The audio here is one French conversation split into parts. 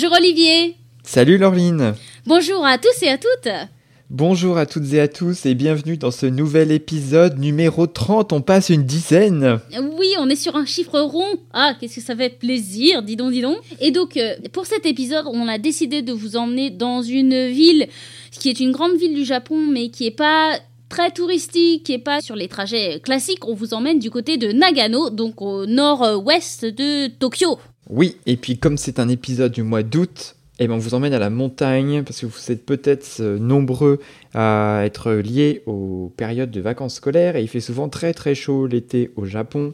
Bonjour Olivier Salut Laureline Bonjour à tous et à toutes Bonjour à toutes et à tous et bienvenue dans ce nouvel épisode numéro 30, on passe une dizaine Oui, on est sur un chiffre rond. Ah, qu'est-ce que ça fait plaisir, dis donc, dis donc. Et donc, euh, pour cet épisode, on a décidé de vous emmener dans une ville qui est une grande ville du Japon, mais qui est pas très touristique et pas sur les trajets classiques. On vous emmène du côté de Nagano, donc au nord-ouest de Tokyo. Oui, et puis comme c'est un épisode du mois d'août, eh ben, on vous emmène à la montagne parce que vous êtes peut-être euh, nombreux à être liés aux périodes de vacances scolaires et il fait souvent très très chaud l'été au Japon.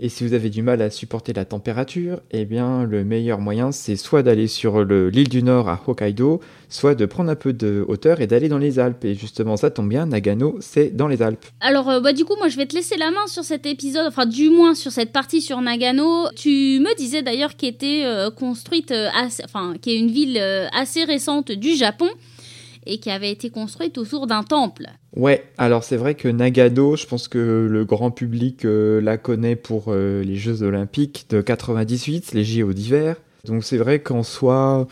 Et si vous avez du mal à supporter la température, eh bien le meilleur moyen c'est soit d'aller sur le- l'île du Nord à Hokkaido, soit de prendre un peu de hauteur et d'aller dans les Alpes. Et justement ça tombe bien, Nagano c'est dans les Alpes. Alors, euh, bah, du coup, moi, je vais te laisser la main sur cet épisode, enfin, du moins sur cette partie sur Nagano. Tu me disais d'ailleurs qu'elle était euh, construite, euh, enfin, qui est une ville euh, assez récente du Japon et qui avait été construite autour d'un temple. Ouais, alors c'est vrai que Nagano, je pense que le grand public euh, la connaît pour euh, les Jeux Olympiques de 98, les JO d'hiver. Donc c'est vrai qu'en soi,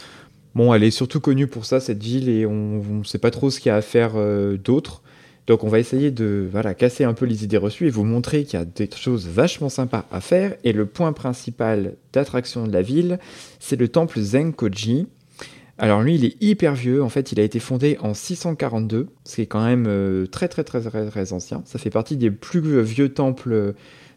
bon, elle est surtout connue pour ça, cette ville, et on ne sait pas trop ce qu'il y a à faire euh, d'autre. Donc on va essayer de voilà, casser un peu les idées reçues et vous montrer qu'il y a des choses vachement sympas à faire. Et le point principal d'attraction de la ville, c'est le temple Zenkoji. Alors lui, il est hyper vieux. En fait, il a été fondé en 642, ce qui est quand même euh, très, très très très très ancien. Ça fait partie des plus vieux temples euh,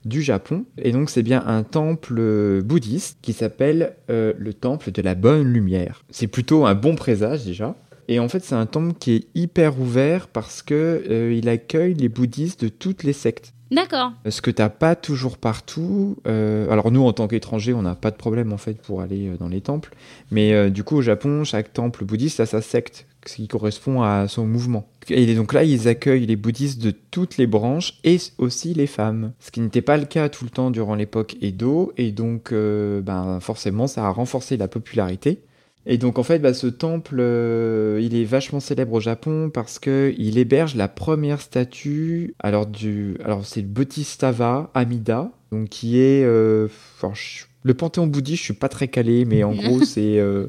du Japon. Et donc c'est bien un temple euh, bouddhiste qui s'appelle le temple de la bonne lumière. C'est plutôt un bon présage déjà. Et en fait, c'est un temple qui est hyper ouvert parce que il accueille les bouddhistes de toutes les sectes. D'accord. Ce que t'as pas toujours partout. euh, alors nous, en tant qu'étrangers, on n'a pas de problème en fait pour aller euh, dans les temples. Mais euh, du coup, au Japon, chaque temple bouddhiste a sa secte, ce qui correspond à son mouvement. Et donc là, ils accueillent les bouddhistes de toutes les branches et aussi les femmes. Ce qui n'était pas le cas tout le temps durant l'époque Edo. Et donc, ben, forcément, ça a renforcé la popularité. Et donc en fait, bah, ce temple, euh, il est vachement célèbre au Japon parce que il héberge la première statue. Alors du, alors c'est le Bodhisattva Amida, donc qui est, euh, je- le panthéon bouddhiste, je suis pas très calé, mais en gros c'est, euh,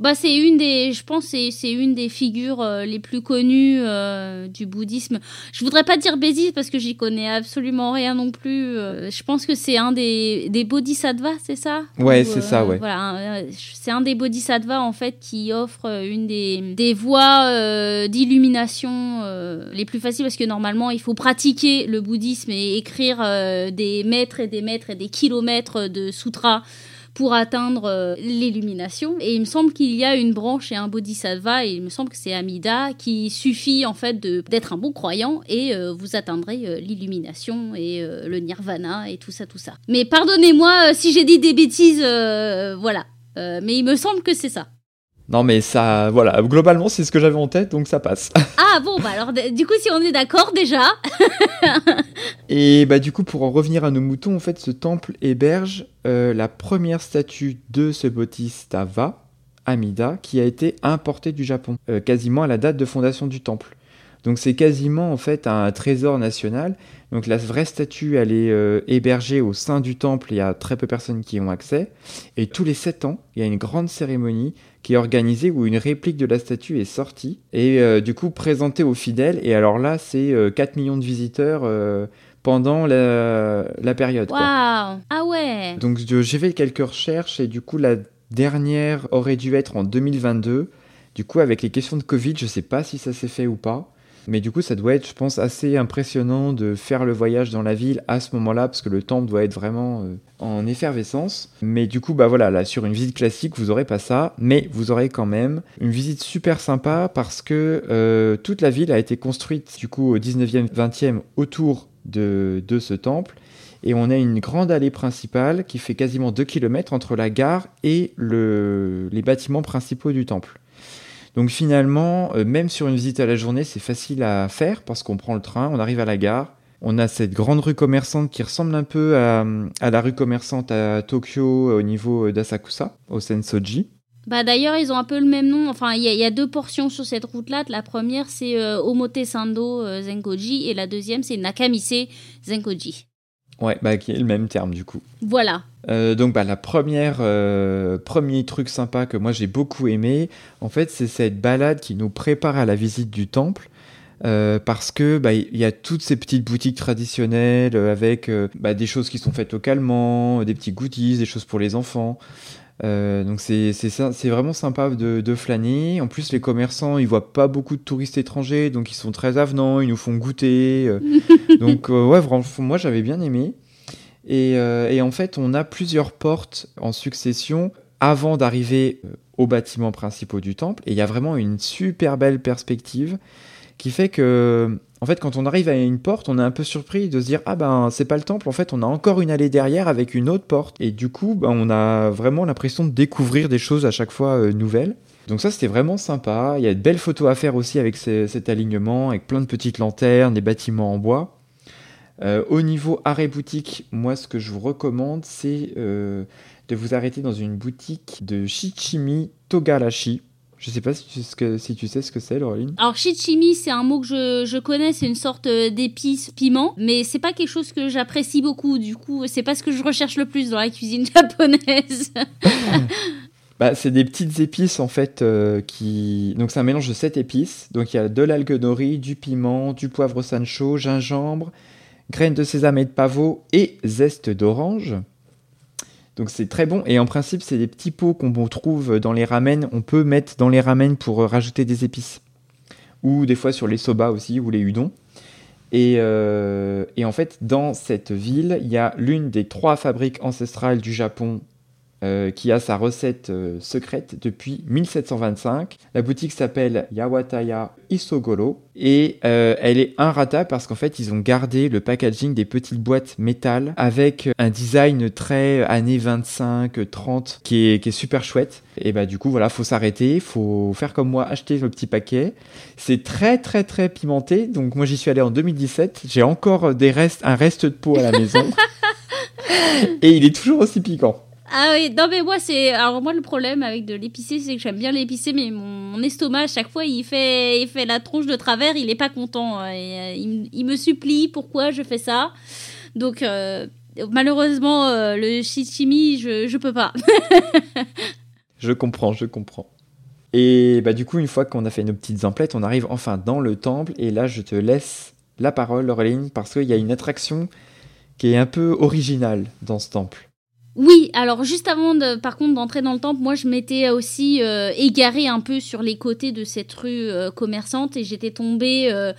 Bah, c'est une des, je pense, c'est c'est une des figures euh, les plus connues euh, du bouddhisme. Je voudrais pas dire bêtise parce que j'y connais absolument rien non plus. euh, je pense que c'est un des, des bodhisattvas, c'est ça? Ouais, Ou, c'est ça, ouais. Voilà, euh, c'est un des bodhisattvas en fait qui offre euh, une des, des voies euh, d'illumination euh, les plus faciles parce que normalement il faut pratiquer le bouddhisme et écrire euh, des mètres et des mètres et des kilomètres de sutras pour atteindre euh, l'illumination. Et il me semble qu'il y a une branche et un bodhisattva, et il me semble que c'est Amida, qui suffit en fait d'être un bon croyant et euh, vous atteindrez euh, l'illumination et le nirvana et tout ça, tout ça. Mais pardonnez-moi si j'ai dit des bêtises, euh, voilà. Euh, mais il me semble que c'est ça. non mais ça, voilà, globalement c'est ce que j'avais en tête, donc ça passe. Ah bon, bah alors du coup si on est d'accord déjà. Et bah du coup, pour en revenir à nos moutons, en fait, ce temple héberge euh, la première statue de ce Bodhisattva, Amida, qui a été importée du Japon, euh, quasiment à la date de fondation du temple. Donc c'est quasiment en fait un trésor national. Donc la vraie statue, elle est euh, hébergée au sein du temple, il y a très peu de personnes qui y ont accès. Et tous les 7 ans, il y a une grande cérémonie qui est organisée où une réplique de la statue est sortie et du coup présentée aux fidèles. Et alors là, c'est euh, 4 millions de visiteurs pendant la, la période. quoi. Waouh Ah ouais Donc j'ai fait quelques recherches et du coup la dernière aurait dû être en 2022. Du coup avec les questions de Covid, je sais pas si ça s'est fait ou pas. Mais du coup, ça doit être, je pense, assez impressionnant de faire le voyage dans la ville à ce moment-là, parce que le temple doit être vraiment euh, en effervescence. Mais du coup, bah voilà, là, sur une visite classique, vous aurez pas ça, mais vous aurez quand même une visite super sympa, parce que euh, toute la ville a été construite, du coup, au 19e, 20e, autour de, de ce temple. Et on a une grande allée principale qui fait quasiment 2 km entre la gare et le, les bâtiments principaux du temple. Donc finalement, euh, même sur une visite à la journée, c'est facile à faire parce qu'on prend le train, on arrive à la gare, on a cette grande rue commerçante qui ressemble un peu à, à la rue commerçante à Tokyo au niveau d'Asakusa, au Sensoji. Bah d'ailleurs, ils ont un peu le même nom. Enfin, il y, y, a deux portions sur cette route-là. La première, c'est euh, Omotesando euh, Zenkoji et la deuxième, c'est Nakamise Zenkoji. Ouais, bah, qui est le même terme du coup. Voilà. Euh, donc bah, la première euh, premier truc sympa que moi j'ai beaucoup aimé, en fait, c'est cette balade qui nous prépare à la visite du temple. Euh, parce que bah, il y a toutes ces petites boutiques traditionnelles avec euh, bah, des choses qui sont faites localement, des petits goodies, des choses pour les enfants. Euh, donc c'est vraiment sympa de, de, flâner. En plus, les commerçants, ils voient pas beaucoup de touristes étrangers, donc ils sont très avenants, ils nous font goûter. Euh. donc euh, ouais, vraiment, moi j'avais bien aimé. Et, et, en fait, on a plusieurs portes en succession avant d'arriver aux bâtiments principaux du temple. Et il y a vraiment une super belle perspective qui fait que en fait, quand on arrive à une porte, on est un peu surpris de se dire ah ben c'est pas le temple. En fait, on a encore une allée derrière avec une autre porte. Et du coup, ben, on a vraiment l'impression de découvrir des choses à chaque fois euh, nouvelles. Donc ça, c'était vraiment sympa. Il y a de belles photos à faire aussi avec cet alignement, avec plein de petites lanternes, des bâtiments en bois. Euh, au niveau arrêt boutique, moi, ce que je vous recommande, c'est euh, de vous arrêter dans une boutique de Shichimi Togarashi. Je sais pas si tu, sais ce que, si tu sais ce que c'est, Laureline. Alors, shichimi, c'est un mot que je, je connais, c'est une sorte d'épice piment, mais c'est pas quelque chose que j'apprécie beaucoup. Du coup, c'est pas ce que je recherche le plus dans la cuisine japonaise. bah, c'est des petites épices en fait euh, qui. Donc, c'est un mélange de 7 épices. Donc, il y a de l'algue nori, du piment, du poivre sancho, gingembre, graines de sésame et de pavot et zeste d'orange. Donc c'est très bon. Et en principe, c'est des petits pots qu'on trouve dans les ramen. On peut mettre dans les ramen pour rajouter des épices. Ou des fois sur les soba aussi, ou les udon. Euh, et en fait, dans cette ville, il y a l'une des trois fabriques ancestrales du Japon euh, qui a sa recette euh, secrète depuis 1725. La boutique s'appelle Yawataya Isogoro et euh, elle est inratable parce qu'en fait ils ont gardé le packaging des petites boîtes métal avec un design très années 25-30 qui est, qui est super chouette. Et bah du coup voilà, faut s'arrêter, faut faire comme moi, acheter le petit paquet. C'est très très très pimenté, donc moi j'y suis allé en 2017, j'ai encore des restes, un reste de peau à la maison. et il est toujours aussi piquant. Ah oui, non mais moi c'est alors moi le problème avec de l'épicé c'est que j'aime bien l'épicé mais mon, estomac à chaque fois il fait il fait la tronche de travers, il est pas content et, euh, il, me supplie pourquoi je fais ça? Donc euh, malheureusement euh, le shichimi je je peux pas. je comprends, je comprends. Et bah du coup une fois qu'on a fait nos petites emplettes, on arrive enfin dans le temple et là je te laisse la parole Laureline parce qu'il y a une attraction qui est un peu originale dans ce temple. Oui, alors juste avant de, par contre d'entrer dans le temple, moi je m'étais aussi euh, égarée un peu sur les côtés de cette rue euh, commerçante et j'étais tombée euh,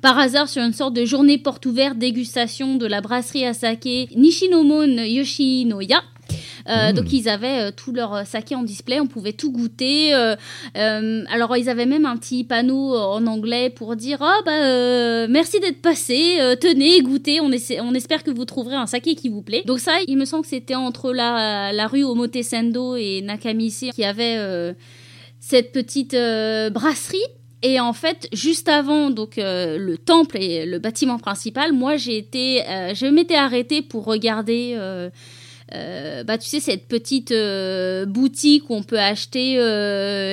par hasard sur une sorte de journée porte ouverte dégustation de la brasserie à saké Nishinomon Yoshinoya. Euh, mmh. Donc ils avaient euh, tout leur saké en display, on pouvait tout goûter. Euh, alors ils avaient même un petit panneau en anglais pour dire oh, bah merci d'être passé, tenez goûtez, on, essaie, on espère que vous trouverez un saké qui vous plaît. Donc ça, il me semble que c'était entre la, la rue Omotesendo et Nakamise qui avait cette petite brasserie. Et en fait, juste avant donc euh, le temple et le bâtiment principal, moi j'ai été, euh, je m'étais arrêtée pour regarder. Euh, bah, tu sais, cette petite boutique où on peut acheter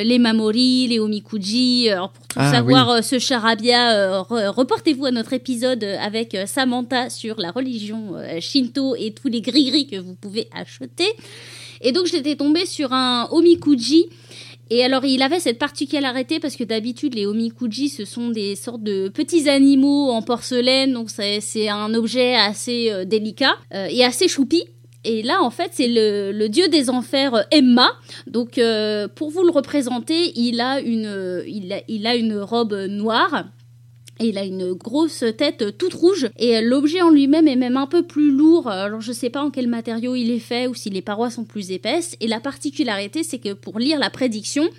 les mamori, les omikuji. Alors, pour tout ah, savoir, oui. ce charabia, re reportez-vous à notre épisode avec Samantha sur la religion shinto et tous les gris-gris que vous pouvez acheter. Et donc, j'étais tombée sur un omikuji et alors, il avait cette particularité parce que d'habitude, les omikuji, ce sont des sortes de petits animaux en porcelaine, donc c'est un objet assez euh, délicat euh, et assez choupi. Et là, en fait, c'est le, le, dieu des enfers euh, Emma. Donc, euh, pour vous le représenter, il a une, il a, il a une robe noire et il a une grosse tête toute rouge et l'objet en lui-même est même un peu plus lourd. Alors je sais pas en quel matériau il est fait ou si les parois sont plus épaisses. Et la particularité c'est que pour lire la prédiction,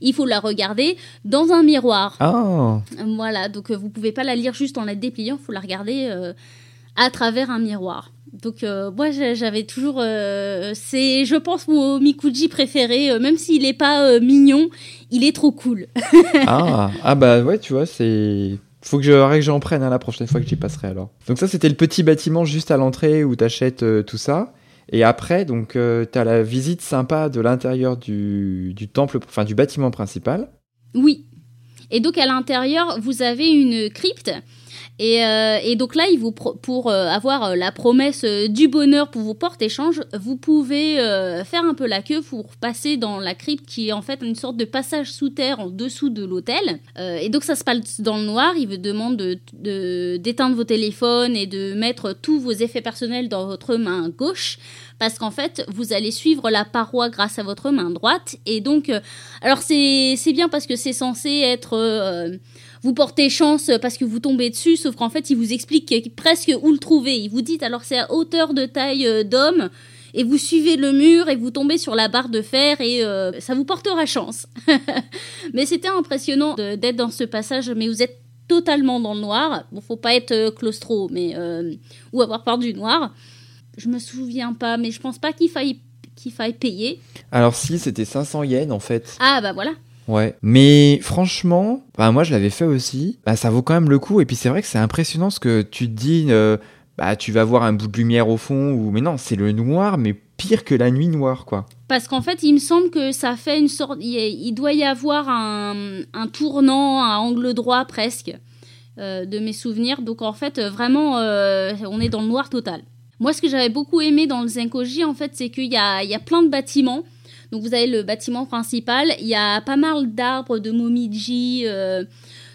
il faut la regarder dans un miroir. Oh. Voilà, donc vous pouvez pas la lire juste en la dépliant, il faut la regarder euh, à travers un miroir. Donc moi j'avais toujours c'est je pense mon Mikuji préféré même s'il n'est pas mignon, il est trop cool. ah, ah bah ouais, tu vois, c'est faut que je, que j'en prenne hein, la prochaine fois que j'y passerai alors. Donc ça c'était le petit bâtiment juste à l'entrée où tu achètes tout ça. Et après, donc, euh, tu as la visite sympa de l'intérieur du, du, temple, enfin du bâtiment principal. Oui. Et donc à l'intérieur, vous avez une crypte euh, et, donc là, il vous pour euh, avoir euh, la promesse du bonheur pour vos portes-échanges, vous pouvez faire un peu la queue pour passer dans la crypte qui est en fait une sorte de passage sous terre en dessous de l'hôtel. et donc ça se passe dans le noir. Il vous demande de, d'éteindre vos téléphones et de mettre tous vos effets personnels dans votre main gauche parce qu'en fait, vous allez suivre la paroi grâce à votre main droite. Et donc, alors c'est bien parce que c'est censé être vous portez chance parce que vous tombez dessus, sauf qu'en fait, il vous explique presque où le trouver. Il vous dit alors c'est à hauteur de taille euh, d'homme et vous suivez le mur et vous tombez sur la barre de fer et euh, ça vous portera chance. mais c'était impressionnant d'être dans ce passage, mais vous êtes totalement dans le noir. Bon, faut pas être euh, claustro, mais ou avoir peur du noir. Je me souviens pas, mais je pense pas qu'il faille qu'il faille payer. Alors si, c'était 500 yens en fait. Ah bah voilà. Ouais. Mais franchement, bah, moi je l'avais fait aussi. Bah, ça vaut quand même le coup. Et puis c'est vrai que c'est impressionnant ce que tu te dis. Euh, bah, tu vas voir un bout de lumière au fond. Ou mais non, c'est le noir, mais pire que la nuit noire, quoi. Parce qu'en fait, il me semble que ça fait une sorte. Il doit y avoir un, un tournant, un angle droit presque euh, de mes souvenirs. Donc en fait, vraiment, euh, on est dans le noir total. Moi, ce que j'avais beaucoup aimé dans le Zenkoji, en fait, c'est qu'il y a, il y a plein de bâtiments donc vous avez le bâtiment principal, il y a pas mal d'arbres de momiji euh,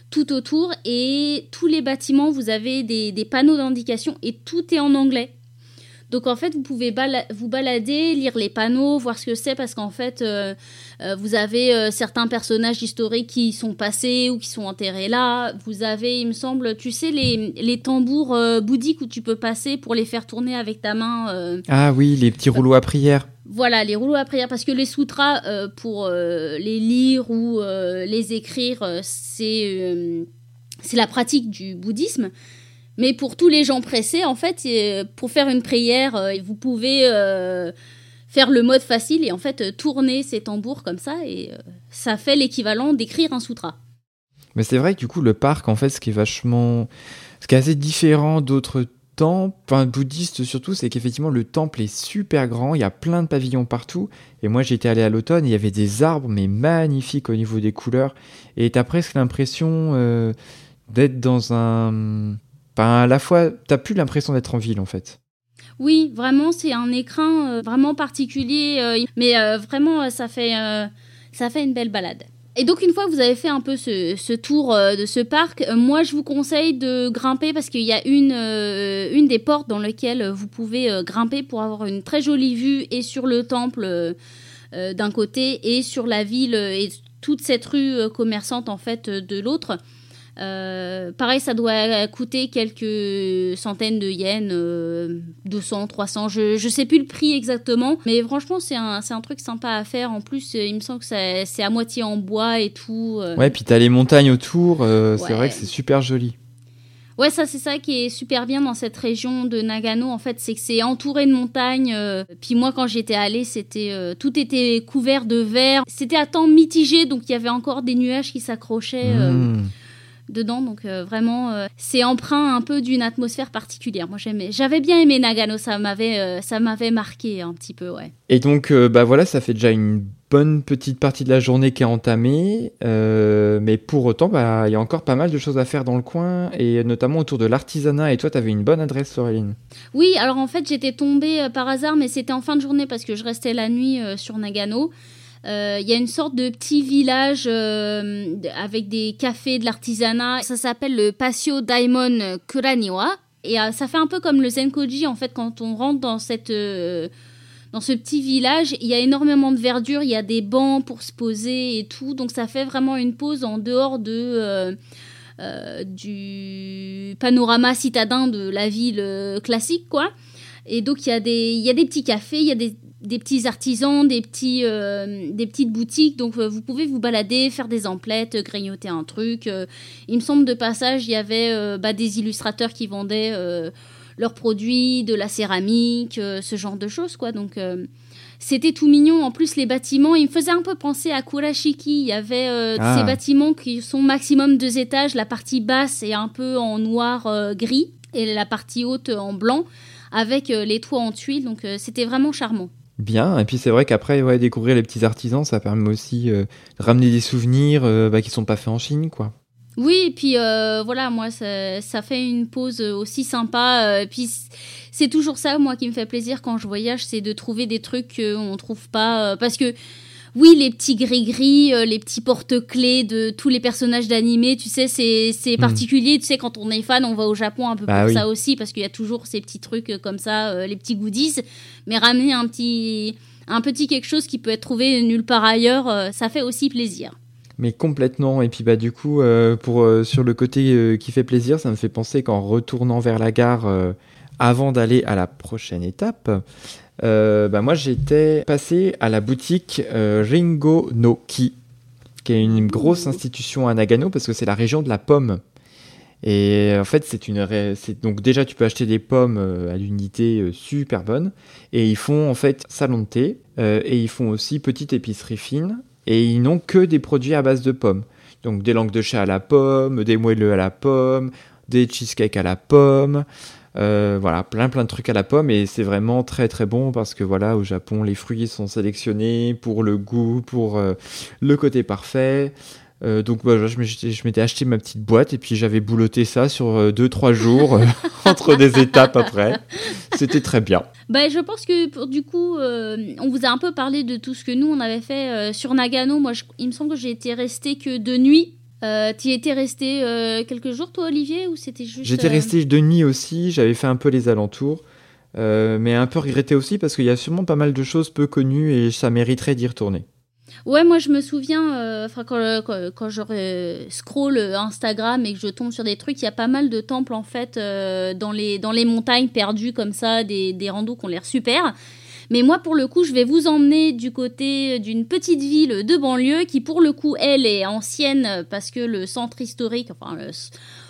tout autour et tous les bâtiments, vous avez des, panneaux d'indication et tout est en anglais. Donc en fait, vous pouvez vous balader, lire les panneaux, voir ce que c'est, parce qu'en fait, euh, euh, vous avez certains personnages historiques qui sont passés ou qui sont enterrés là. Vous avez, il me semble, tu sais, les, les tambours bouddhiques où tu peux passer pour les faire tourner avec ta main. ah oui, les petits rouleaux à prière. Voilà, les rouleaux à prière, parce que les sutras, euh, pour euh, les lire ou euh, les écrire, c'est la pratique du bouddhisme. Mais pour tous les gens pressés, en fait, pour faire une prière, vous pouvez faire le mode facile et en fait tourner ces tambours comme ça, et ça fait l'équivalent d'écrire un sutra. Mais c'est vrai que du coup, le parc, en fait, ce qui est vachement. Ce qui est assez différent d'autres temple, enfin bouddhiste surtout, c'est qu'effectivement le temple est super grand, il y a plein de pavillons partout. Et moi j'étais allé à l'automne, il y avait des arbres mais magnifiques au niveau des couleurs. Et t'as presque l'impression euh, d'être dans un... Enfin, à la fois, t'as plus l'impression d'être en ville en fait. Oui, vraiment, c'est un écrin euh, vraiment particulier, euh, mais vraiment, ça fait, ça fait une belle balade. Et donc une fois que vous avez fait un peu ce, tour euh, de ce parc, euh, moi je vous conseille de grimper parce qu'il y a une, euh, une des portes dans lesquelles vous pouvez grimper pour avoir une très jolie vue et sur le temple d'un côté et sur la ville et toute cette rue commerçante en fait de l'autre. Euh, pareil, ça doit coûter quelques centaines de yens, 200, euh, 300, je, je sais plus le prix exactement, mais franchement, c'est un, un truc sympa à faire. En plus, il me semble que c'est à moitié en bois et tout. Euh. Ouais, puis t'as les montagnes autour, c'est vrai que c'est super joli. Ouais, ça c'est ça qui est super bien dans cette région de Nagano en fait, c'est que c'est entouré de montagnes. puis moi quand j'étais allée, c'était tout était couvert de verre. C'était à temps mitigé, donc il y avait encore des nuages qui s'accrochaient. Mmh dedans. Donc euh, vraiment, euh, c'est empreint un peu d'une atmosphère particulière. Moi, j'aimais, j'avais bien aimé Nagano. Ça m'avait, euh, ça m'avait marqué un petit peu, ouais. Et donc, bah voilà, ça fait déjà une bonne petite partie de la journée qui est entamée, mais pour autant, bah, il y a encore pas mal de choses à faire dans le coin, et notamment autour de l'artisanat. Et toi, tu avais une bonne adresse, Soréline Oui, alors en fait, j'étais tombée par hasard, mais c'était en fin de journée parce que je restais la nuit sur Nagano. Il euh, y a une sorte de petit village euh, avec des cafés, de l'artisanat. Ça s'appelle le Patio Daimon Kuraniwa. Et euh, ça fait un peu comme le Zenkoji, en fait, quand on rentre dans cette dans ce petit village, il y a énormément de verdure, il y a des bancs pour se poser et tout, donc ça fait vraiment une pause en dehors de du panorama citadin de la ville classique, quoi. Et donc il y a des il y a des petits cafés, il y a des des petits artisans, des, petits, euh, des petites boutiques. Donc, euh, vous pouvez vous balader, faire des emplettes, grignoter un truc. Euh. il me semble de passage, il y avait bah, des illustrateurs qui vendaient leurs produits, de la céramique, ce genre de choses, quoi. Donc c'était tout mignon. En plus, les bâtiments, ils me faisaient un peu penser à Kurashiki. Il y avait euh, Ah. ces bâtiments qui sont maximum deux étages. La partie basse est un peu en noir euh, gris et la partie haute en blanc avec euh, les toits en tuiles. Donc euh, c'était vraiment charmant. Bien, et puis c'est vrai qu'après, ouais, découvrir les petits artisans, ça permet aussi euh, de ramener des souvenirs euh, bah, qui sont pas faits en Chine, quoi. Oui, et puis euh, voilà, moi, ça, ça fait une pause aussi sympa. euh, puis c'est toujours ça, moi, qui me fait plaisir quand je voyage, c'est de trouver des trucs qu'on trouve pas. parce que, oui, les petits gris-gris, euh, les petits porte-clés de tous les personnages d'animé, tu sais, c'est Hmm. particulier. Tu sais, quand on est fan, on va au Japon un peu Bah pour oui. ça aussi, parce qu'il y a toujours ces petits trucs euh, comme ça, euh, les petits goodies. Mais ramener un petit, un petit quelque chose qui peut être trouvé nulle part ailleurs, euh, ça fait aussi plaisir. Mais complètement. Et puis bah du coup, pour sur le côté qui fait plaisir, ça me fait penser qu'en retournant vers la gare, avant d'aller à la prochaine étape, bah moi j'étais passé à la boutique euh, Ringo no Ki, qui est une grosse institution à Nagano parce que c'est la région de la pomme. Et en fait, c'est une c'est donc déjà tu peux acheter des pommes euh, à l'unité euh, super bonnes et ils font en fait salon de thé euh, et ils font aussi petite épicerie fine et ils n'ont que des produits à base de pommes. Donc des langues de chat à la pomme, des moelleux à la pomme, des cheesecakes à la pomme, euh, voilà, plein plein de trucs à la pomme et c'est vraiment très très bon parce que voilà, au Japon, les fruits sont sélectionnés pour le goût, pour euh, le côté parfait. Euh, donc bah, je m'étais acheté ma petite boîte et puis j'avais bouloté ça sur 2-3 jours entre des étapes après. C'était très bien. Bah, je pense que pour, du coup, on vous a un peu parlé de tout ce que nous on avait fait sur Nagano. Moi, il me semble que j'ai été resté que de nuit. Euh, tu étais resté euh, quelques jours, toi, Olivier, ou c'était juste J'étais euh, resté de nuit aussi, j'avais fait un peu les alentours, euh, mais un peu regretté aussi parce qu'il y a sûrement pas mal de choses peu connues et ça mériterait d'y retourner. Ouais, moi je me souviens, euh, enfin quand, quand, quand je scroll Instagram et que je tombe sur des trucs, il y a pas mal de temples en fait dans, les, dans les montagnes perdues comme ça, des, des randos qui ont l'air super. Mais moi pour le coup, je vais vous emmener du côté d'une petite ville de banlieue qui pour le coup, elle est ancienne parce que le centre historique, enfin le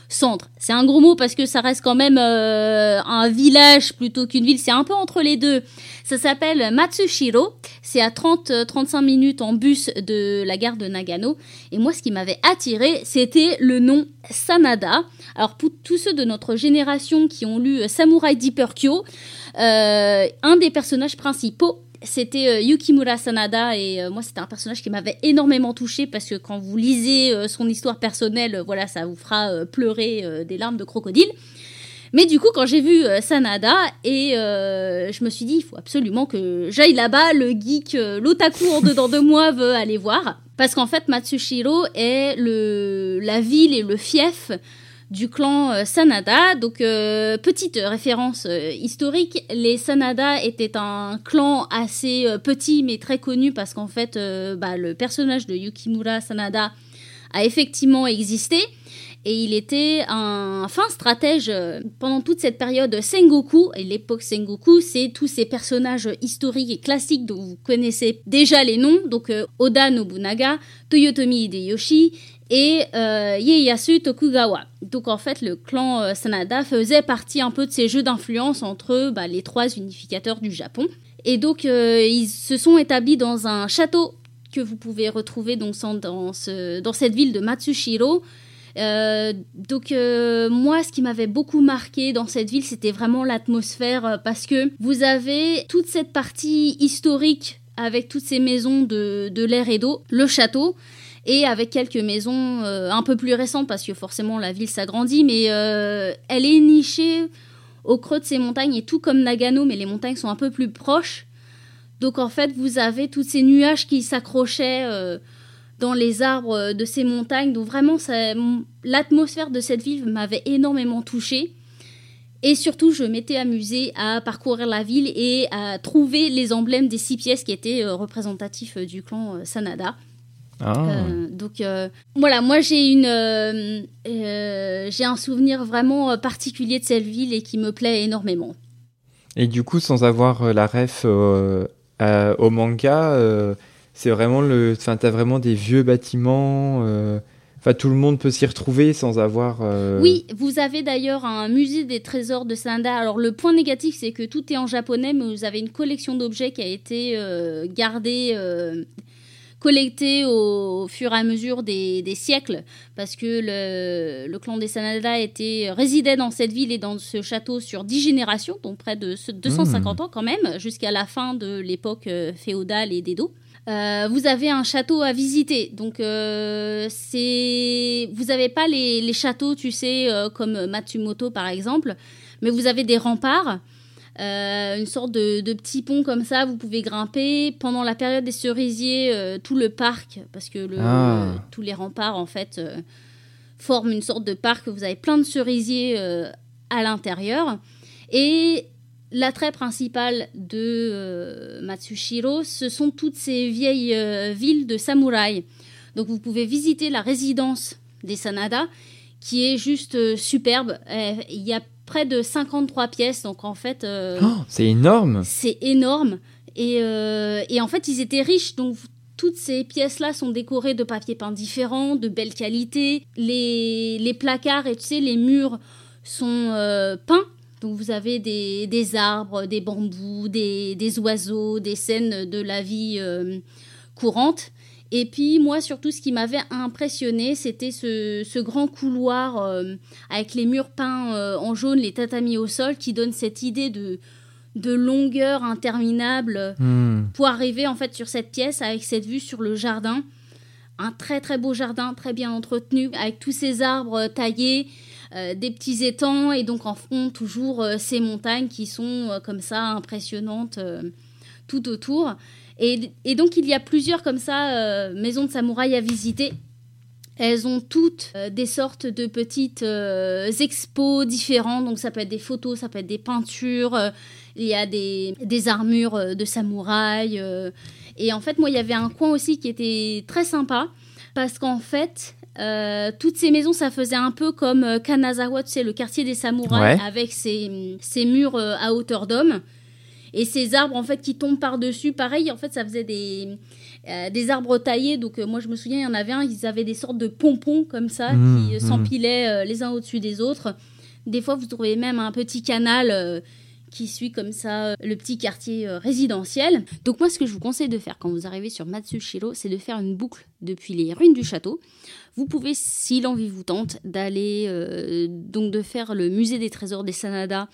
centre, c'est un gros mot parce que ça reste quand même euh, un village plutôt qu'une ville, c'est un peu entre les deux. Ça s'appelle Matsushiro. C'est à 30-35 minutes en bus de la gare de Nagano. Et moi, ce qui m'avait attiré, c'était le nom Sanada. Alors, pour tous ceux de notre génération qui ont lu euh, Samurai Deeper Kyo, euh, un des personnages principaux, c'était euh, Yukimura Sanada. Et euh, moi, c'était un personnage qui m'avait énormément touché parce que quand vous lisez euh, son histoire personnelle, voilà, ça vous fera pleurer des larmes de crocodile. Mais du coup, quand j'ai vu Sanada, et je me suis dit, il faut absolument que j'aille là-bas. Le geek, l'otaku en dedans de moi veut aller voir. Parce qu'en fait, Matsushiro est le, la ville et le fief du clan euh, Sanada. Donc, euh, petite référence euh, historique, les Sanada étaient un clan assez petit mais très connu parce qu'en fait, bah, le personnage de Yukimura Sanada a effectivement existé. Et il était un fin stratège pendant toute cette période Sengoku. Et l'époque Sengoku, c'est tous ces personnages historiques et classiques dont vous connaissez déjà les noms. Donc Oda Nobunaga, Toyotomi Hideyoshi et euh, Ieyasu Tokugawa. Donc en fait, le clan euh, Sanada faisait partie un peu de ces jeux d'influence entre bah, les trois unificateurs du Japon. Et donc euh, ils se sont établis dans un château que vous pouvez retrouver donc dans, ce- dans cette ville de Matsushiro. Donc moi, ce qui m'avait beaucoup marqué dans cette ville, c'était vraiment l'atmosphère parce que vous avez toute cette partie historique avec toutes ces maisons de, de l'air et d'eau, le château, et avec quelques maisons euh, un peu plus récentes parce que forcément la ville s'agrandit, mais euh, elle est nichée au creux de ces montagnes et tout comme Nagano, mais les montagnes sont un peu plus proches. Donc en fait, vous avez tous ces nuages qui s'accrochaient euh, dans les arbres de ces montagnes. Donc vraiment, l'atmosphère de cette ville m'avait énormément touchée. Et surtout, je m'étais amusée à parcourir la ville et à trouver les emblèmes des six pièces qui étaient représentatifs du clan Sanada. Ah. Euh, donc euh, voilà, moi j'ai une, euh, j'ai un souvenir vraiment particulier de cette ville et qui me plaît énormément. Et du coup, sans avoir la ref au manga, c'est vraiment le. Enfin, t'as vraiment des vieux bâtiments. Enfin, tout le monde peut s'y retrouver sans avoir. euh, Oui, vous avez d'ailleurs un musée des trésors de Sanada. Alors le point négatif, c'est que tout est en japonais, mais vous avez une collection d'objets qui a été euh, gardée, euh, collectée au, fur et à mesure des, des siècles, parce que le, le clan des Sanada était résidait dans cette ville et dans ce château sur 10 générations, donc près de ce- 250 ans quand même, jusqu'à la fin de l'époque euh, féodale et d'Edo. Euh, vous avez un château à visiter. Donc, euh, c'est. Vous n'avez pas les, les châteaux, tu sais, euh, comme Matsumoto par exemple, mais vous avez des remparts. Euh, une sorte de, de petit pont comme ça, vous pouvez grimper. Pendant la période des cerisiers, euh, tout le parc, parce que le, Ah. tous les remparts, en fait, euh, forment une sorte de parc. Vous avez plein de cerisiers à l'intérieur. Et l'attrait principal de Matsushiro, ce sont toutes ces vieilles villes de samouraïs. Donc vous pouvez visiter la résidence des Sanada, qui est juste superbe. Il y a près de 53 pièces, donc en fait, euh, Oh, c'est énorme. c'est énorme. Et, euh, et en fait, ils étaient riches, donc toutes ces pièces-là sont décorées de papier peint différents, de belle qualité. Les, les placards et tu sais, les murs sont euh, peints. Donc vous avez des, des arbres, des bambous, des, des oiseaux, des scènes de la vie courante. Et puis moi surtout ce qui m'avait impressionné c'était ce, ce grand couloir euh, avec les murs peints euh, en jaune, les tatamis au sol qui donne cette idée de, de longueur interminable Hmm. pour arriver en fait sur cette pièce avec cette vue sur le jardin. Un très très beau jardin, très bien entretenu, avec tous ces arbres euh, taillés, euh, des petits étangs et donc en fond toujours euh, ces montagnes qui sont euh, comme ça impressionnantes euh, tout autour. Et, et donc il y a plusieurs comme ça euh, maisons de samouraï à visiter. Elles ont toutes euh, des sortes de petites euh, expos différents. Donc ça peut être des photos, ça peut être des peintures. il y a des, des armures de samouraï. et en fait, moi, il y avait un coin aussi qui était très sympa. Parce qu'en fait, euh, toutes ces maisons, ça faisait un peu comme Kanazawa, tu sais, le quartier des samouraïs, Ouais. avec ses, ses murs à hauteur d'homme. Et ces arbres, en fait, qui tombent par-dessus, pareil, en fait, ça faisait des, euh, des arbres taillés. Donc, euh, moi, je me souviens, il y en avait un, ils avaient des sortes de pompons comme ça, Mmh, qui euh, mmh. s'empilaient les uns au-dessus des autres. Des fois, vous trouvez même un petit canal qui suit comme ça euh, le petit quartier euh, résidentiel. Donc, moi, ce que je vous conseille de faire quand vous arrivez sur Matsushiro, c'est de faire une boucle depuis les ruines du château. Vous pouvez, si l'envie vous tente, d'aller euh, donc de faire le musée des trésors des Sanada.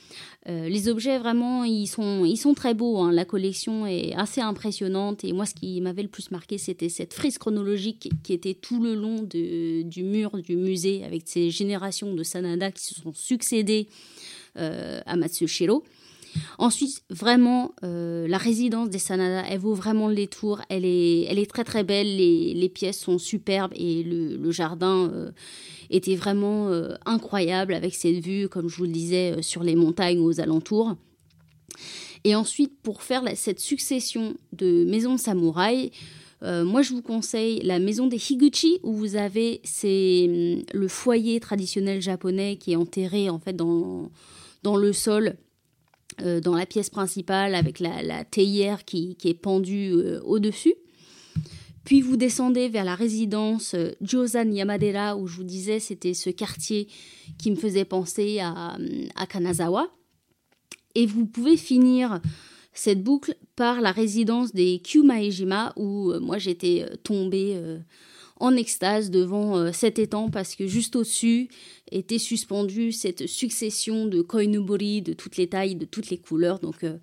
Les objets vraiment, ils sont, ils sont très beaux. hein. La collection est assez impressionnante. Et moi, ce qui m'avait le plus marqué, c'était cette frise chronologique qui- était tout le long du mur du musée avec ces générations de Sanada qui se sont succédées à Matsushiro. Ensuite, vraiment, euh, la résidence des Sanada, elle vaut vraiment le détour. Elle est, elle est très très belle. Les, les pièces sont superbes et le, le jardin euh, était vraiment euh, incroyable avec cette vue, comme je vous le disais, sur les montagnes aux alentours. Et ensuite, pour faire cette succession de maisons de samouraï, moi je vous conseille la maison des Higuchi, où vous avez c'est, hum, le foyer traditionnel japonais qui est enterré en fait dans, dans le sol euh, dans la pièce principale avec la, théière qui, est pendue euh, au-dessus. Puis vous descendez vers la résidence euh, Jozan Yamadera, où je vous disais c'était ce quartier qui me faisait penser à, à Kanazawa. Et vous pouvez finir cette boucle par la résidence des Kyumaejima, où euh, moi j'étais tombée en extase devant euh, cet étang parce que juste au-dessus était suspendue cette succession de koinubori de toutes les tailles, de toutes les couleurs. Donc euh,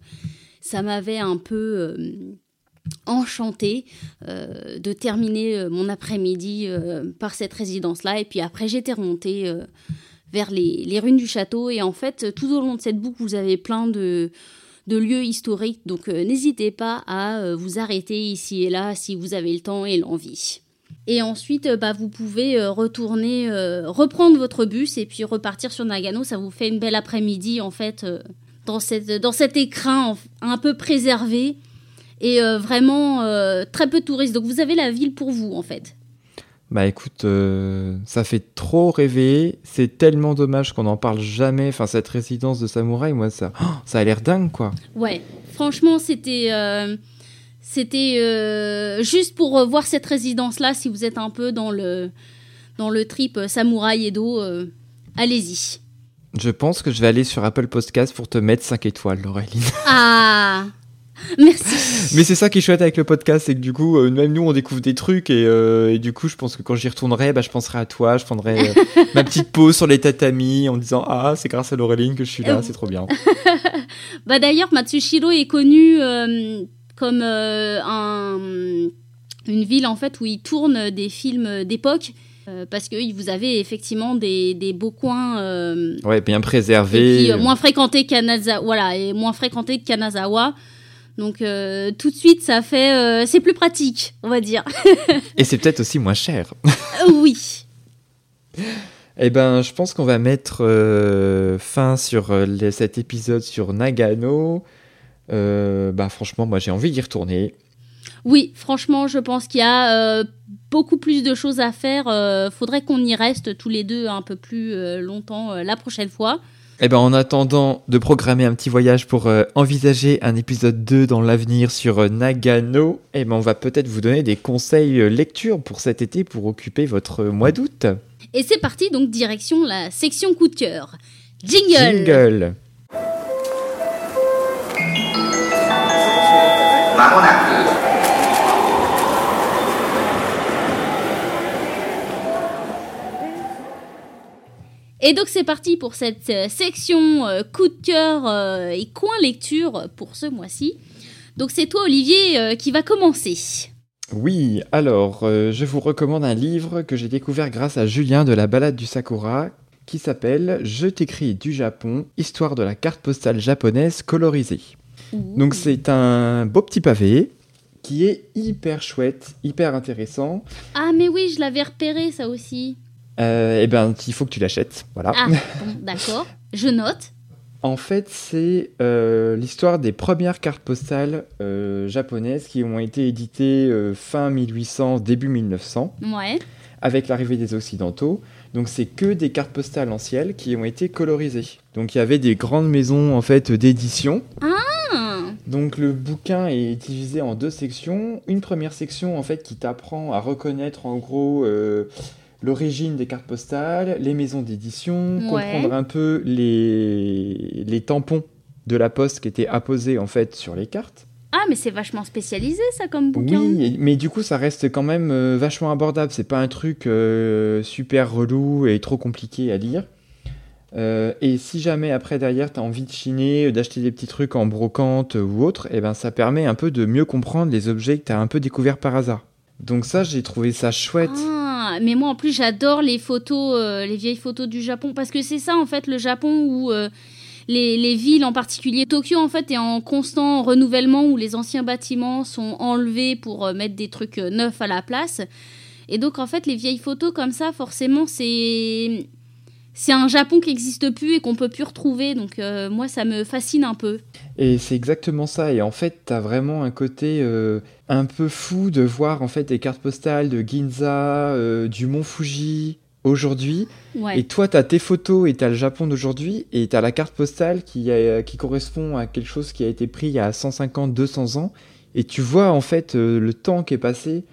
ça m'avait un peu euh, enchantée de terminer mon après-midi par cette résidence-là. Et puis après j'étais remontée vers les, ruines du château. Et en fait, tout au long de cette boucle, vous avez plein de lieux historiques. Donc n'hésitez pas à vous arrêter ici et là si vous avez le temps et l'envie. Et ensuite, euh, bah, vous pouvez euh, retourner, euh, reprendre votre bus et puis repartir sur Nagano. Ça vous fait une belle après-midi en fait euh, dans, cette, dans cet écrin un peu préservé et euh, vraiment très peu de touristes. Donc vous avez la ville pour vous en fait. Bah écoute, ça fait trop rêver. C'est tellement dommage qu'on n'en parle jamais. Enfin, cette résidence de samouraï, moi, ça, oh, ça a l'air dingue, quoi. Ouais, franchement, c'était c'était euh, juste pour euh, voir cette résidence-là, si vous êtes un peu dans le dans le trip samouraï Edo, allez-y. Je pense que je vais aller sur Apple Podcast pour te mettre 5 étoiles, Laureline. Ah Merci. Mais c'est ça qui est chouette avec le podcast, c'est que du coup, euh, même nous, on découvre des trucs et, euh, et du coup, je pense que quand j'y retournerai, bah, je penserai à toi, je prendrai euh, ma petite pause sur les tatamis en me disant Ah, c'est grâce à Laureline que je suis là, c'est trop bien. bah, D'ailleurs, Matsushiro est connu comme un, une ville en fait où il tourne des films d'époque. parce que vous avez effectivement des, des beaux coins. ouais, bien préservés. Et puis, moins fréquentés qu'Anazawa. Voilà, et moins fréquentés que Kanazawa. Donc euh, tout de suite, ça fait, euh, c'est plus pratique, on va dire. Et c'est peut-être aussi moins cher. Euh, oui. Eh ben, je pense qu'on va mettre fin sur cet épisode sur Nagano. Bah franchement, moi j'ai envie d'y retourner. Oui, franchement, je pense qu'il y a beaucoup plus de choses à faire. faudrait qu'on y reste tous les deux un peu plus longtemps la prochaine fois. Eh ben, en attendant de programmer un petit voyage pour euh, envisager un épisode 2 dans l'avenir sur euh, Nagano, eh ben, on va peut-être vous donner des conseils euh, lecture pour cet été pour occuper votre mois d'août. Et c'est parti, donc direction la section coup de cœur. Jingle Jingle Et donc c'est parti pour cette euh, section euh, coup de cœur euh, et coin lecture pour ce mois-ci. Donc c'est toi Olivier qui va commencer. Oui, alors je vous recommande un livre que j'ai découvert grâce à Julien de la balade du Sakura qui s'appelle Je t'écris du Japon, histoire de la carte postale japonaise colorisée. Donc c'est un beau petit pavé qui est hyper chouette, hyper intéressant. Ah mais oui, je l'avais repéré ça aussi. Euh, eh ben, il faut que tu l'achètes. Voilà. Ah, bon, d'accord. Je note. En fait, c'est euh, l'histoire des premières cartes postales euh, japonaises qui ont été éditées fin 1800, début 1900. Ouais. Avec l'arrivée des Occidentaux. Donc, c'est que des cartes postales anciennes qui ont été colorisées. Donc, il y avait des grandes maisons en fait d'édition. Ah Donc, le bouquin est divisé en deux sections. Une première section en fait qui t'apprend à reconnaître en gros l'origine des cartes postales, les maisons d'édition, comprendre un peu les, les tampons de la poste qui étaient apposés en fait sur les cartes. Ah, mais c'est vachement spécialisé ça comme bouquin. Oui, mais du coup ça reste quand même euh, vachement abordable. C'est pas un truc euh, super relou et trop compliqué à lire. Euh, et si jamais après derrière tu as envie de chiner, d'acheter des petits trucs en brocante ou autre, et eh ben ça permet un peu de mieux comprendre les objets que tu as un peu découverts par hasard. Donc ça j'ai trouvé ça chouette. Ah mais moi en plus j'adore les photos, les vieilles photos du Japon, parce que c'est ça en fait le Japon où euh, les, villes en particulier, Tokyo en fait est en constant renouvellement où les anciens bâtiments sont enlevés pour euh, mettre des trucs neufs à la place. Et donc en fait les vieilles photos comme ça, forcément c'est c'est un Japon qui n'existe plus et qu'on peut plus retrouver. Donc moi, ça me fascine un peu. Et c'est exactement ça. Et en fait, tu as vraiment un côté un peu fou de voir en fait des cartes postales de Ginza, euh, du Mont Fuji aujourd'hui. Et toi, tu as tes photos et tu as le Japon d'aujourd'hui et tu as la carte postale qui, qui correspond à quelque chose qui a été pris il y a 150, 200 ans. Et tu vois en fait euh, le temps qui est passé.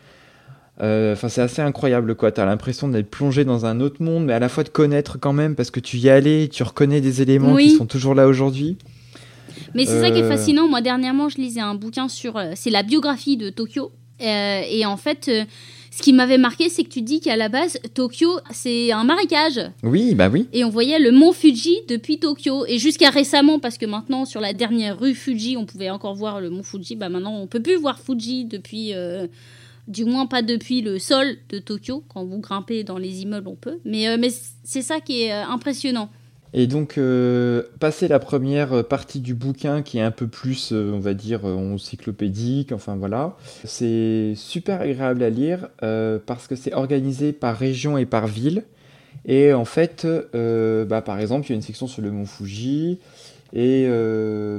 Euh, enfin, c'est assez incroyable quoi. Tu as l'impression d'être plongé dans un autre monde, mais à la fois de connaître quand même parce que tu y allais, tu reconnais des éléments qui sont toujours là aujourd'hui. Mais c'est ça qui est euh. fascinant. Moi, dernièrement, je lisais un bouquin sur. Euh, c'est la biographie de Tokyo. Euh, et en fait. Ce qui m'avait marqué, c'est que tu dis qu'à la base, Tokyo, c'est un marécage. Oui, bah oui. Et on voyait le mont Fuji depuis Tokyo. Et jusqu'à récemment, parce que maintenant, sur la dernière rue Fuji, on pouvait encore voir le mont Fuji. Bah maintenant, on peut plus voir Fuji depuis. du moins pas depuis le sol de Tokyo. Quand vous grimpez dans les immeubles, on peut. Mais, mais c'est ça qui est impressionnant. Et donc, euh, passer la première partie du bouquin qui est un peu plus, euh, on va dire, euh, encyclopédique, enfin voilà, c'est super agréable à lire parce que c'est organisé par région et par ville. Et en fait, bah, par exemple, il y a une section sur le mont Fuji, et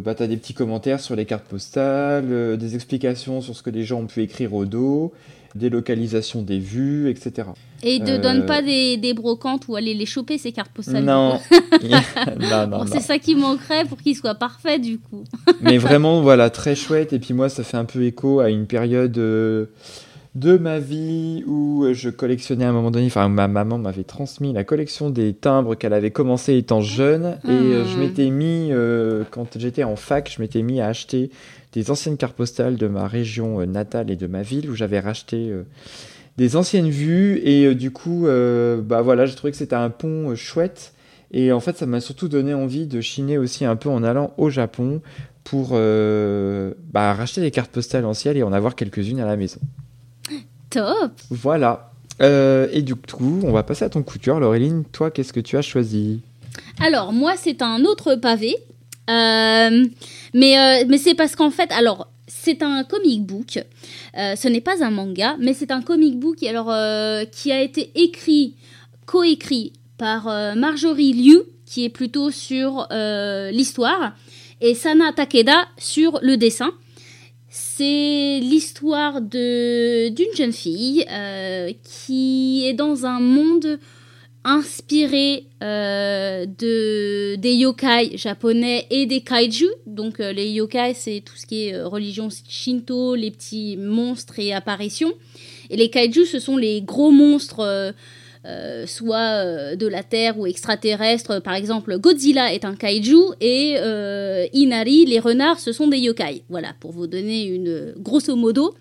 bah, tu as des petits commentaires sur les cartes postales, des explications sur ce que les gens ont pu écrire au dos, des localisations des vues, etc. Et ne donne pas des, des, brocantes ou aller les choper, ces cartes postales. Non. non, non, C'est ça qui manquerait pour qu'ils soient parfaits, du coup. Mais vraiment, voilà, très chouette. Et puis moi, ça fait un peu écho à une période... Euh, de ma vie où je collectionnais à un moment donné, enfin ma maman m'avait transmis la collection des timbres qu'elle avait commencé étant jeune et euh, je Hmm. m'étais mis, euh, quand j'étais en fac, je m'étais mis à acheter des anciennes cartes postales de ma région euh, natale et de ma ville où j'avais racheté euh, des anciennes vues et euh, du coup, bah voilà, j'ai trouvé que c'était un pont chouette et en fait ça m'a surtout donné envie de chiner aussi un peu en allant au Japon pour euh, bah, racheter des cartes postales anciennes et en avoir quelques-unes à la maison. Top Voilà. Euh, et du coup, on va passer à ton coup de cœur. Laureline, toi, qu'est-ce que tu as choisi? Alors, moi, c'est un autre pavé. Euh, mais euh, mais c'est parce qu'en fait, alors, c'est un comic book. Euh, ce n'est pas un manga, mais c'est un comic book alors, qui a été écrit, coécrit par Marjorie Liu, qui est plutôt sur l'histoire, et Sana Takeda sur le dessin. C'est l'histoire d'une jeune fille qui est dans un monde inspiré euh, de des yokai japonais et des kaiju. Donc euh, les yokai, c'est tout ce qui est euh, religion shinto, les petits monstres et apparitions. Et les kaiju, ce sont les gros monstres, soit de la terre ou extraterrestres. Par exemple, Godzilla est un kaiju et Inari, les renards, ce sont des yokai. Voilà, pour vous donner une grosso modo.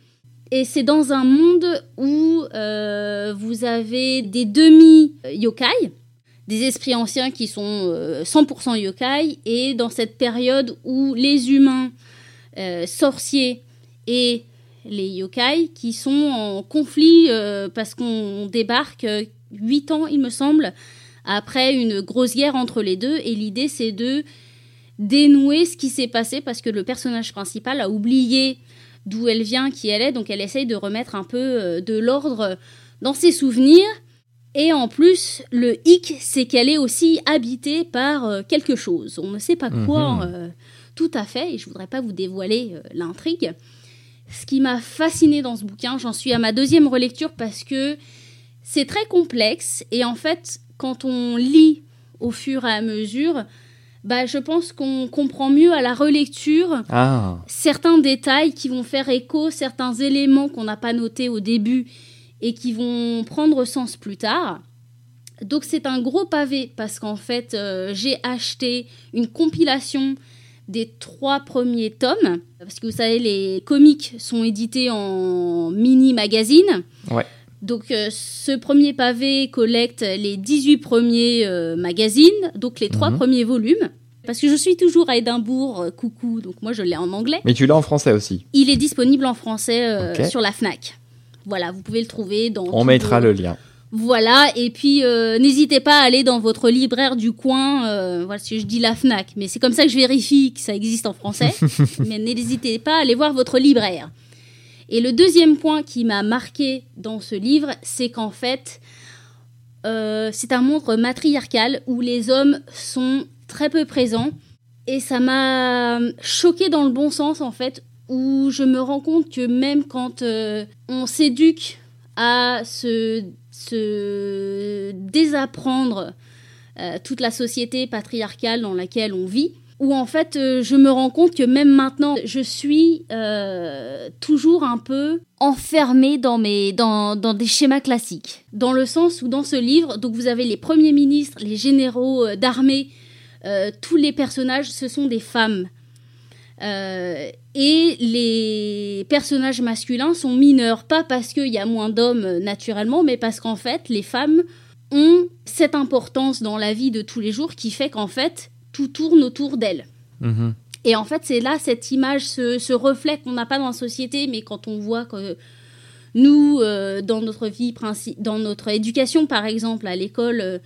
Et c'est dans un monde où euh, vous avez des demi-yokai, des esprits anciens qui sont euh, 100% yokai, et dans cette période où les humains, euh, sorciers et les yokai qui sont en conflit euh, parce qu'on débarque euh, 8 ans, il me semble, après une grosse guerre entre les deux. Et l'idée, c'est de dénouer ce qui s'est passé parce que le personnage principal a oublié d'où elle vient, qui elle est. Donc elle essaye de remettre un peu euh, de l'ordre dans ses souvenirs. Et en plus, le hic, c'est qu'elle est aussi habitée par euh, quelque chose. On ne sait pas quoi Mhm. euh, tout à fait, et je voudrais pas vous dévoiler euh, l'intrigue. Ce qui m'a fasciné dans ce bouquin, j'en suis à ma deuxième relecture parce que c'est très complexe, et en fait, quand on lit au fur et à mesure, bah, je pense qu'on comprend mieux à la relecture Ah, certains détails qui vont faire écho, certains éléments qu'on n'a pas notés au début et qui vont prendre sens plus tard. Donc c'est un gros pavé parce qu'en fait euh, j'ai acheté une compilation des trois premiers tomes parce que vous savez les comics sont édités en mini magazine. Ouais. Donc euh, ce premier pavé collecte les 18 premiers euh, magazines, donc les trois Mhm. premiers volumes. Parce que je suis toujours à Édimbourg, euh, coucou, donc moi je l'ai en anglais. mais tu l'as en français aussi. Il est disponible en français sur la FNAC. Voilà, vous pouvez le trouver dans... On mettra le lien. Voilà, et puis n'hésitez pas à aller dans votre libraire du coin, voilà, si je dis la FNAC, mais c'est comme ça que je vérifie que ça existe en français, mais n'hésitez pas à aller voir votre libraire. Et le deuxième point qui m'a marqué dans ce livre, c'est qu'en fait, euh, c'est un monde matriarcal où les hommes sont très peu présents, et ça m'a choqué dans le bon sens en fait, où je me rends compte que même quand euh, on s'éduque à se, désapprendre euh, toute la société patriarcale dans laquelle on vit, où en fait euh, je me rends compte que même maintenant je suis euh, toujours un peu enfermée dans, mes, dans, dans des schémas classiques. Dans le sens où dans ce livre, donc vous avez les premiers ministres, les généraux euh, d'armée, tous les personnages, ce sont des femmes. Et les personnages masculins sont mineurs, pas parce qu'il y a moins d'hommes naturellement, mais parce qu'en fait, les femmes ont cette importance dans la vie de tous les jours qui fait qu'en fait, tout tourne autour d'elles. Mhm. Et en fait, c'est là cette image, ce, ce reflet qu'on n'a pas dans la société, mais quand on voit que nous, euh, dans notre vie, dans notre éducation, par exemple, à l'école, euh,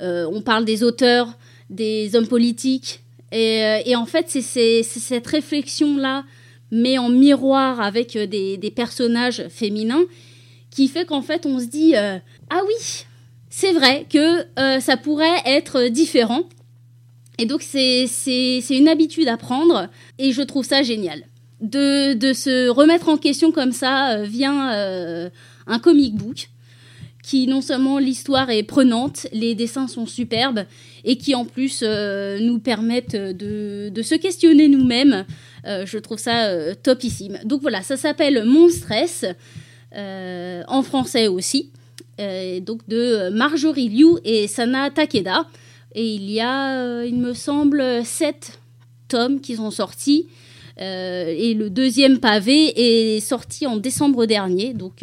euh, on parle des auteurs, des hommes politiques. Et, et en fait, c'est cette réflexion-là, mais en miroir avec des, des personnages féminins, qui fait qu'en fait, on se dit euh, Ah oui, c'est vrai que ça pourrait être différent. Et donc, c'est une habitude à prendre, et je trouve ça génial. De, de se remettre en question comme ça euh, via euh, un comic book qui non seulement l'histoire est prenante, les dessins sont superbes et qui en plus euh, nous permettent de, de se questionner nous-mêmes. Je trouve ça topissime. Donc voilà, ça s'appelle Mon Stress. en français aussi. donc de Marjorie Liu et Sana Takeda. Et il y a, il me semble, sept tomes qui sont sortis. et le deuxième pavé est sorti en décembre dernier. Donc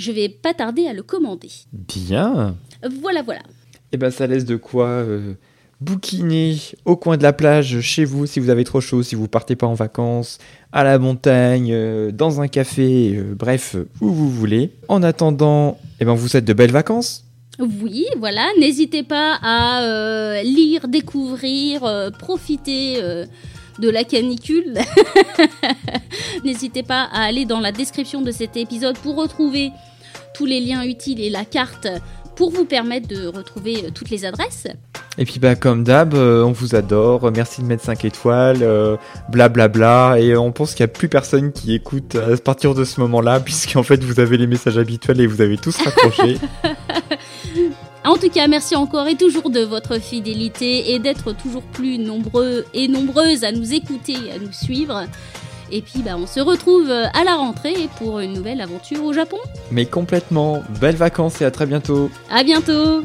je vais pas tarder à le commander. Bien. Voilà, voilà. Et eh ben ça laisse de quoi euh, bouquiner au coin de la plage chez vous si vous avez trop chaud, si vous partez pas en vacances, à la montagne, euh, dans un café, euh, bref, où vous voulez. En attendant, eh ben vous souhaite de belles vacances. Oui, voilà, n'hésitez pas à lire, découvrir, profiter de la canicule. N'hésitez pas à aller dans la description de cet épisode pour retrouver tous les liens utiles et la carte pour vous permettre de retrouver euh, toutes les adresses. Et puis bah comme d'hab, euh, on vous adore, merci de mettre 5 étoiles, blablabla, euh, bla bla, et on pense qu'il n'y a plus personne qui écoute à partir de ce moment-là, puisqu'en fait vous avez les messages habituels et vous avez tous raccroché. en tout cas, merci encore et toujours de votre fidélité et d'être toujours plus nombreux et nombreuses à nous écouter, à nous suivre. Et puis bah, on se retrouve à la rentrée pour une nouvelle aventure au Japon. Mais complètement. Belles vacances et à très bientôt. À bientôt.